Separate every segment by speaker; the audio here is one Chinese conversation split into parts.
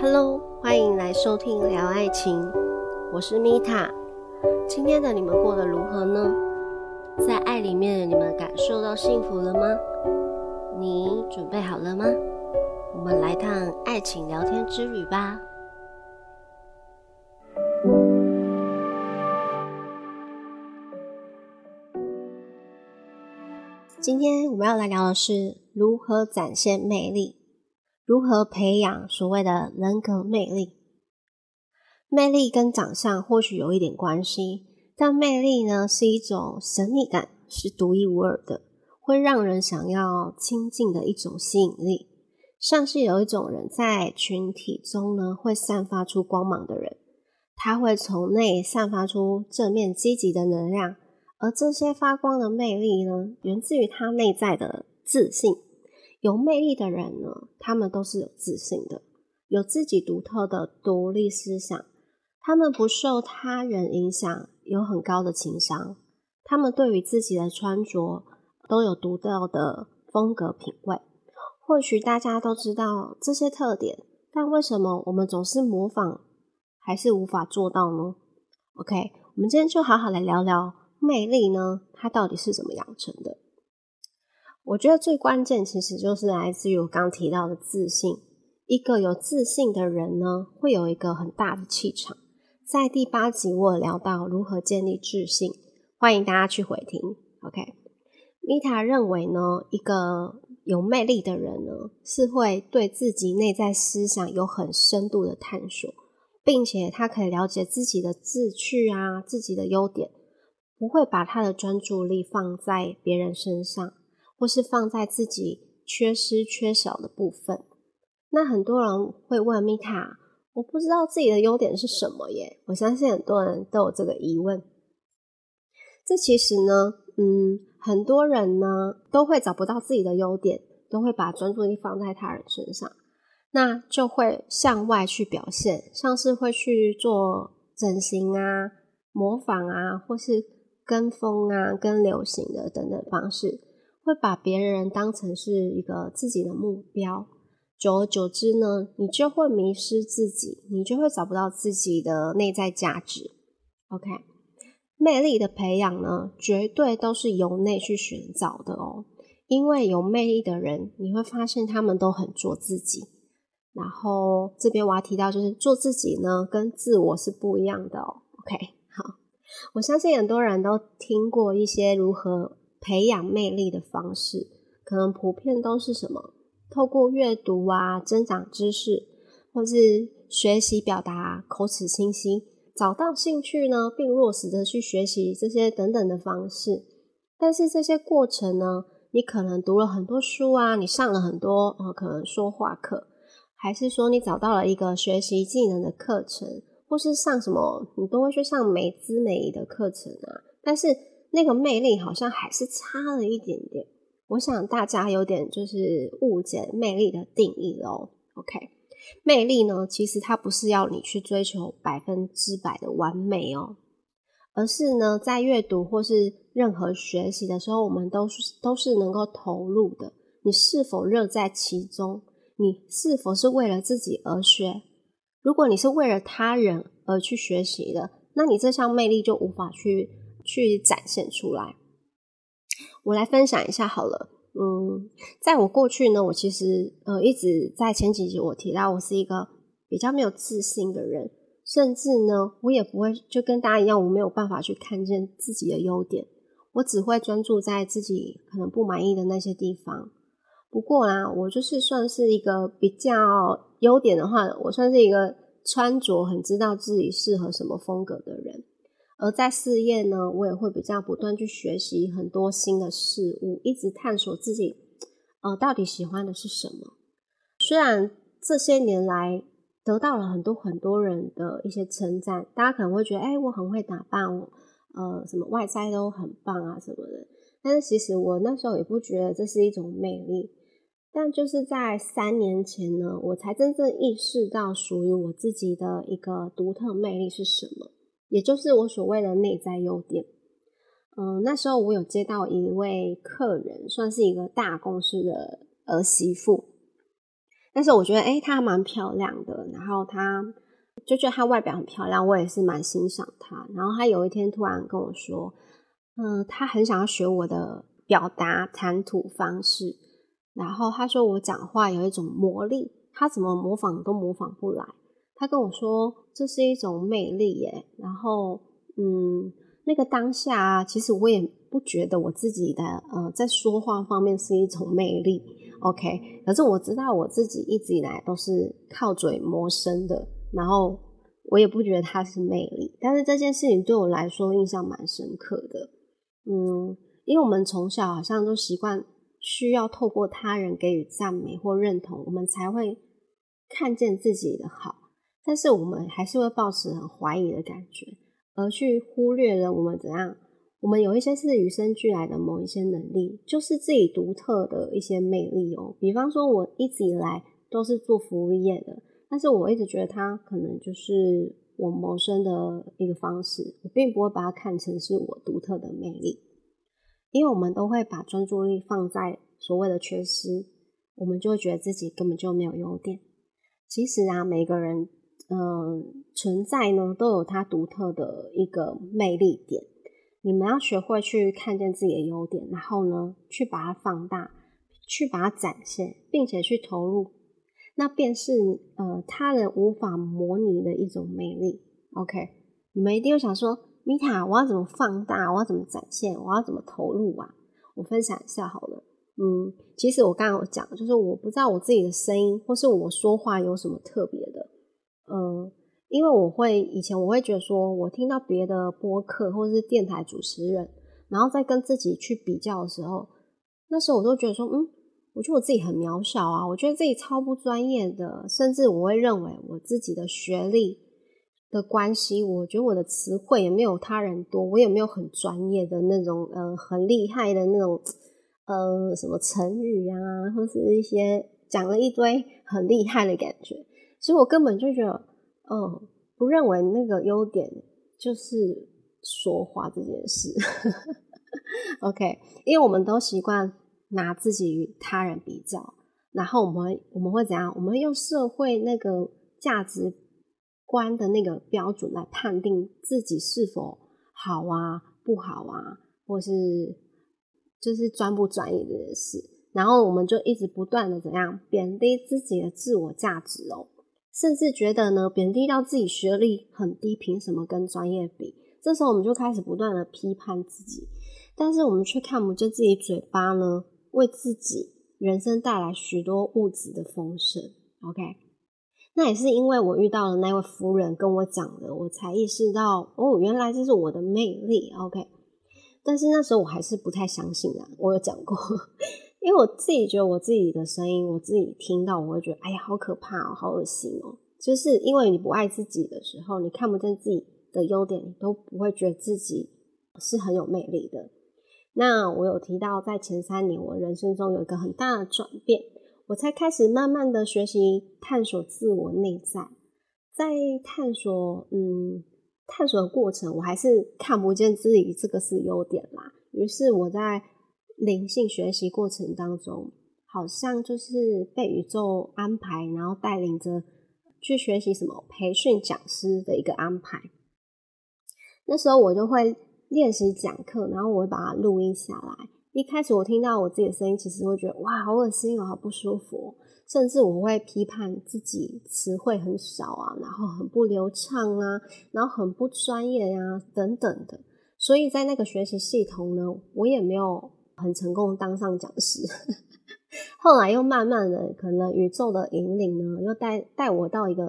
Speaker 1: Hello，欢迎来收听聊爱情，我是米塔。今天的你们过得如何呢？在爱里面，你们感受到幸福了吗？你准备好了吗？我们来趟爱情聊天之旅吧。今天我们要来聊的是如何展现魅力，如何培养所谓的人格魅力。魅力跟长相或许有一点关系，但魅力呢是一种神秘感，是独一无二的，会让人想要亲近的一种吸引力。像是有一种人在群体中呢，会散发出光芒的人，他会从内散发出正面积极的能量。而这些发光的魅力呢，源自于他内在的自信。有魅力的人呢，他们都是有自信的，有自己独特的独立思想。他们不受他人影响，有很高的情商。他们对于自己的穿着都有独到的风格品味。或许大家都知道这些特点，但为什么我们总是模仿，还是无法做到呢？OK，我们今天就好好来聊聊。魅力呢？它到底是怎么养成的？我觉得最关键其实就是来自于我刚提到的自信。一个有自信的人呢，会有一个很大的气场。在第八集我有聊到如何建立自信，欢迎大家去回听。OK，米塔认为呢，一个有魅力的人呢，是会对自己内在思想有很深度的探索，并且他可以了解自己的志趣啊，自己的优点。不会把他的专注力放在别人身上，或是放在自己缺失、缺少的部分。那很多人会问米塔：“我不知道自己的优点是什么耶？”我相信很多人都有这个疑问。这其实呢，嗯，很多人呢都会找不到自己的优点，都会把专注力放在他人身上，那就会向外去表现，像是会去做整形啊、模仿啊，或是。跟风啊，跟流行的等等方式，会把别人当成是一个自己的目标。久而久之呢，你就会迷失自己，你就会找不到自己的内在价值。OK，魅力的培养呢，绝对都是由内去寻找的哦。因为有魅力的人，你会发现他们都很做自己。然后这边我要提到，就是做自己呢，跟自我是不一样的哦。OK 好。我相信很多人都听过一些如何培养魅力的方式，可能普遍都是什么？透过阅读啊，增长知识，或是学习表达口齿清晰，找到兴趣呢，并落实的去学习这些等等的方式。但是这些过程呢，你可能读了很多书啊，你上了很多呃，可能说话课，还是说你找到了一个学习技能的课程。或是上什么，你都会去上美姿美仪的课程啊，但是那个魅力好像还是差了一点点。我想大家有点就是误解魅力的定义喽。OK，魅力呢，其实它不是要你去追求百分之百的完美哦，而是呢，在阅读或是任何学习的时候，我们都是都是能够投入的。你是否乐在其中？你是否是为了自己而学？如果你是为了他人而去学习的，那你这项魅力就无法去去展现出来。我来分享一下好了，嗯，在我过去呢，我其实呃一直在前几集我提到我是一个比较没有自信的人，甚至呢我也不会就跟大家一样，我没有办法去看见自己的优点，我只会专注在自己可能不满意的那些地方。不过啦，我就是算是一个比较。优点的话，我算是一个穿着很知道自己适合什么风格的人，而在事业呢，我也会比较不断去学习很多新的事物，一直探索自己，呃，到底喜欢的是什么。虽然这些年来得到了很多很多人的一些称赞，大家可能会觉得，哎，我很会打扮，呃，什么外在都很棒啊什么的，但是其实我那时候也不觉得这是一种魅力。但就是在三年前呢，我才真正意识到属于我自己的一个独特魅力是什么，也就是我所谓的内在优点。嗯，那时候我有接到一位客人，算是一个大公司的儿媳妇。但是我觉得，哎，她蛮漂亮的，然后她就觉得她外表很漂亮，我也是蛮欣赏她。然后她有一天突然跟我说，嗯，她很想要学我的表达谈吐方式，然后她说我讲话有一种魔力，她怎么模仿都模仿不来。他跟我说这是一种魅力耶，然后嗯。那个当下啊，其实我也不觉得我自己的呃，在说话方面是一种魅力，OK。可是我知道我自己一直以来都是靠嘴谋生的，然后我也不觉得它是魅力。但是这件事情对我来说印象蛮深刻的，嗯，因为我们从小好像都习惯需要透过他人给予赞美或认同，我们才会看见自己的好，但是我们还是会抱持很怀疑的感觉。而去忽略了我们怎样？我们有一些是与生俱来的某一些能力，就是自己独特的一些魅力哦。比方说，我一直以来都是做服务业的，但是我一直觉得它可能就是我谋生的一个方式，我并不会把它看成是我独特的魅力，因为我们都会把专注力放在所谓的缺失，我们就会觉得自己根本就没有优点。其实啊，每个人。嗯，存在呢都有它独特的一个魅力点。你们要学会去看见自己的优点，然后呢去把它放大，去把它展现，并且去投入，那便是呃他人无法模拟的一种魅力。OK，你们一定会想说，米塔，我要怎么放大？我要怎么展现？我要怎么投入啊？我分享一下好了。嗯，其实我刚刚有讲，就是我不知道我自己的声音或是我说话有什么特别的。嗯，因为我会以前我会觉得说，我听到别的播客或者是电台主持人，然后再跟自己去比较的时候，那时候我都觉得说，嗯，我觉得我自己很渺小啊，我觉得自己超不专业的，甚至我会认为我自己的学历的关系，我觉得我的词汇也没有他人多，我也没有很专业的那种，呃，很厉害的那种，呃，什么成语啊，或是一些讲了一堆很厉害的感觉。所以我根本就觉得，嗯，不认为那个优点就是说话这件事。OK，因为我们都习惯拿自己与他人比较，然后我们我们会怎样？我们会用社会那个价值观的那个标准来判定自己是否好啊、不好啊，或是就是专不专业这件事。然后我们就一直不断的怎样贬低自己的自我价值哦。甚至觉得呢，贬低到自己学历很低，凭什么跟专业比？这时候我们就开始不断的批判自己，但是我们却看不见自己嘴巴呢，为自己人生带来许多物质的丰盛。OK，那也是因为我遇到了那位夫人跟我讲的，我才意识到哦，原来这是我的魅力。OK，但是那时候我还是不太相信啊，我有讲过。因为我自己觉得我自己的声音，我自己听到我会觉得，哎呀，好可怕哦，好恶心哦。就是因为你不爱自己的时候，你看不见自己的优点，你都不会觉得自己是很有魅力的。那我有提到，在前三年我人生中有一个很大的转变，我才开始慢慢的学习探索自我内在，在探索，嗯，探索的过程，我还是看不见自己这个是优点啦。于是我在。灵性学习过程当中，好像就是被宇宙安排，然后带领着去学习什么培训讲师的一个安排。那时候我就会练习讲课，然后我会把它录音下来。一开始我听到我自己的声音，其实会觉得哇，好恶心哦，好不舒服。甚至我会批判自己词汇很少啊，然后很不流畅啊，然后很不专业呀，等等的。所以在那个学习系统呢，我也没有。很成功当上讲师，后来又慢慢的，可能宇宙的引领呢，又带带我到一个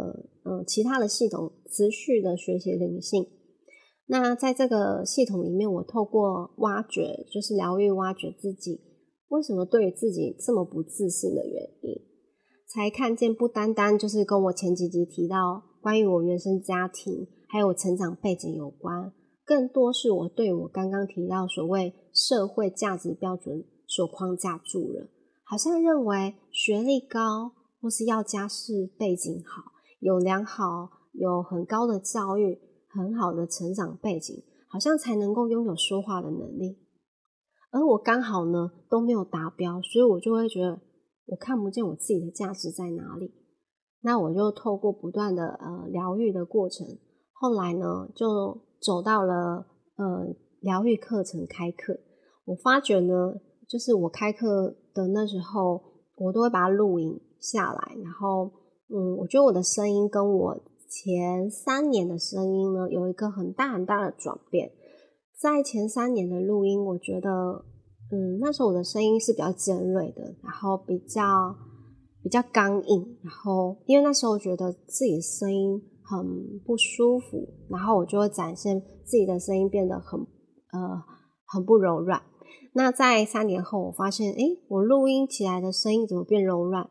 Speaker 1: 嗯其他的系统，持续的学习灵性。那在这个系统里面，我透过挖掘，就是疗愈，挖掘自己为什么对于自己这么不自信的原因，才看见不单单就是跟我前几集提到关于我原生家庭还有成长背景有关。更多是我对我刚刚提到所谓社会价值标准所框架住了，好像认为学历高或是要家世背景好，有良好有很高的教育，很好的成长背景，好像才能够拥有说话的能力。而我刚好呢都没有达标，所以我就会觉得我看不见我自己的价值在哪里。那我就透过不断的呃疗愈的过程，后来呢就走到了呃疗愈课程开课。我发觉呢，就是我开课的那时候，我都会把它录影下来，然后嗯，我觉得我的声音跟我前三年的声音呢有一个很大很大的转变。在前三年的录音，我觉得嗯那时候我的声音是比较尖锐的，然后比较。比较刚硬，然后因为那时候我觉得自己的声音很不舒服，然后我就会展现自己的声音变得很呃很不柔软。那在三年后，我发现，诶，我录音起来的声音怎么变柔软？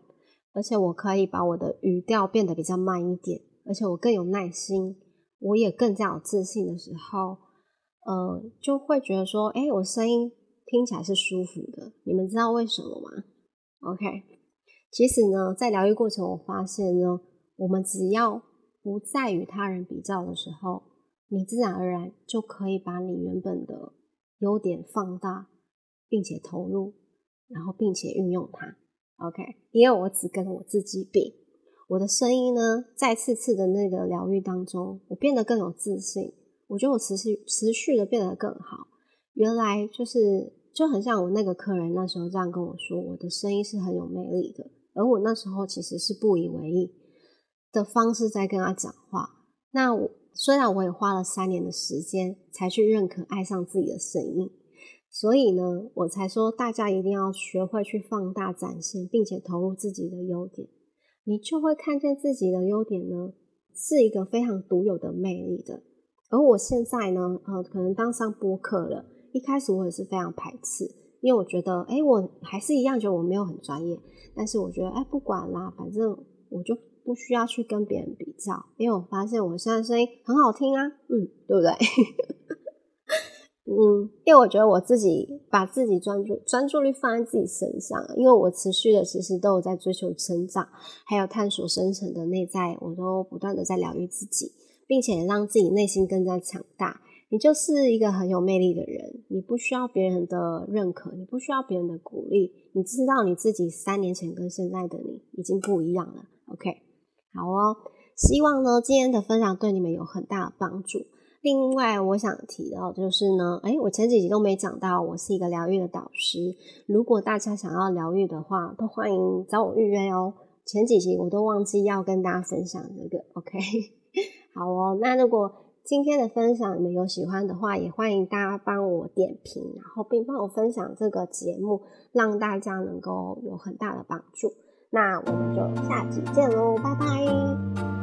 Speaker 1: 而且我可以把我的语调变得比较慢一点，而且我更有耐心，我也更加有自信的时候，呃，就会觉得说，诶，我声音听起来是舒服的。你们知道为什么吗？OK。其实呢，在疗愈过程，我发现呢，我们只要不再与他人比较的时候，你自然而然就可以把你原本的优点放大，并且投入，然后并且运用它。OK，因为我只跟我自己比，我的声音呢，在次次的那个疗愈当中，我变得更有自信。我觉得我持续持续的变得更好。原来就是就很像我那个客人那时候这样跟我说，我的声音是很有魅力的。而我那时候其实是不以为意的方式在跟他讲话。那我虽然我也花了三年的时间才去认可、爱上自己的声音，所以呢，我才说大家一定要学会去放大、展现，并且投入自己的优点，你就会看见自己的优点呢是一个非常独有的魅力的。而我现在呢，呃，可能当上播客了，一开始我也是非常排斥。因为我觉得，哎，我还是一样觉得我没有很专业，但是我觉得，哎，不管啦，反正我就不需要去跟别人比较，因为我发现我现在声音很好听啊，嗯，对不对？嗯，因为我觉得我自己把自己专注专注力放在自己身上，因为我持续的其实都有在追求成长，还有探索深层的内在，我都不断的在疗愈自己，并且让自己内心更加强大。你就是一个很有魅力的人，你不需要别人的认可，你不需要别人的鼓励，你知道你自己三年前跟现在的你已经不一样了。OK，好哦，希望呢今天的分享对你们有很大的帮助。另外，我想提到就是呢，哎，我前几集都没讲到，我是一个疗愈的导师。如果大家想要疗愈的话，都欢迎找我预约哦。前几集我都忘记要跟大家分享这个。OK，好哦，那如果今天的分享，你们有喜欢的话，也欢迎大家帮我点评，然后并帮我分享这个节目，让大家能够有很大的帮助。那我们就下期见喽拜拜。